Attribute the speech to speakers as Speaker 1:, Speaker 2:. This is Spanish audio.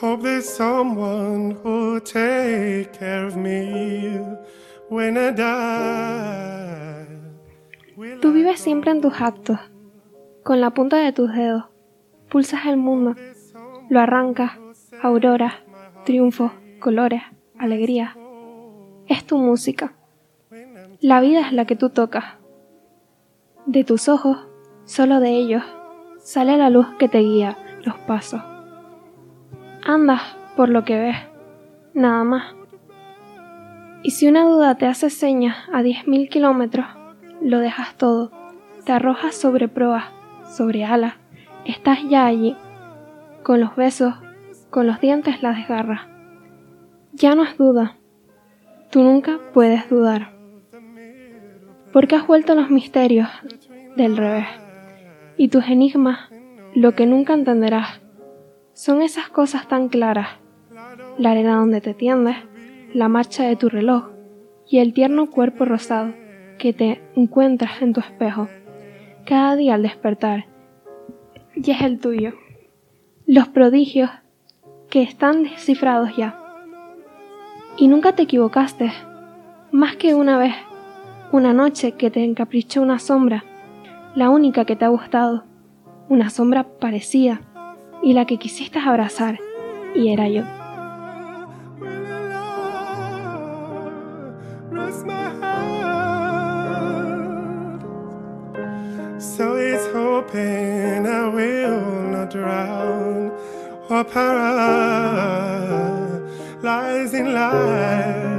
Speaker 1: Hope there's someone who'll take care of me when I die.
Speaker 2: Tú vives siempre en tus actos. Con la punta de tus dedos. Pulsas el mundo. Lo arrancas. Aurora. Triunfo. Colores. Alegría. Es tu música. La vida es la que tú tocas. De tus ojos, solo de ellos, sale la luz que te guía los pasos. Andas por lo que ves, nada más. Y si una duda te hace señas a diez mil kilómetros, lo dejas todo, te arrojas sobre proas, sobre alas, estás ya allí, con los besos, con los dientes las desgarras. Ya no es duda, tú nunca puedes dudar. Porque has vuelto los misterios del revés, y tus enigmas, lo que nunca entenderás, son esas cosas tan claras, la arena donde te tiendes, la marcha de tu reloj y el tierno cuerpo rosado que te encuentras en tu espejo, cada día al despertar, y es el tuyo. Los prodigios que están descifrados ya. Y nunca te equivocaste, más que una vez, una noche que te encaprichó una sombra, la única que te ha gustado, una sombra parecida, y la que quisiste abrazar, y era yo.
Speaker 1: So it's hoping I will not drown or paralyze in life.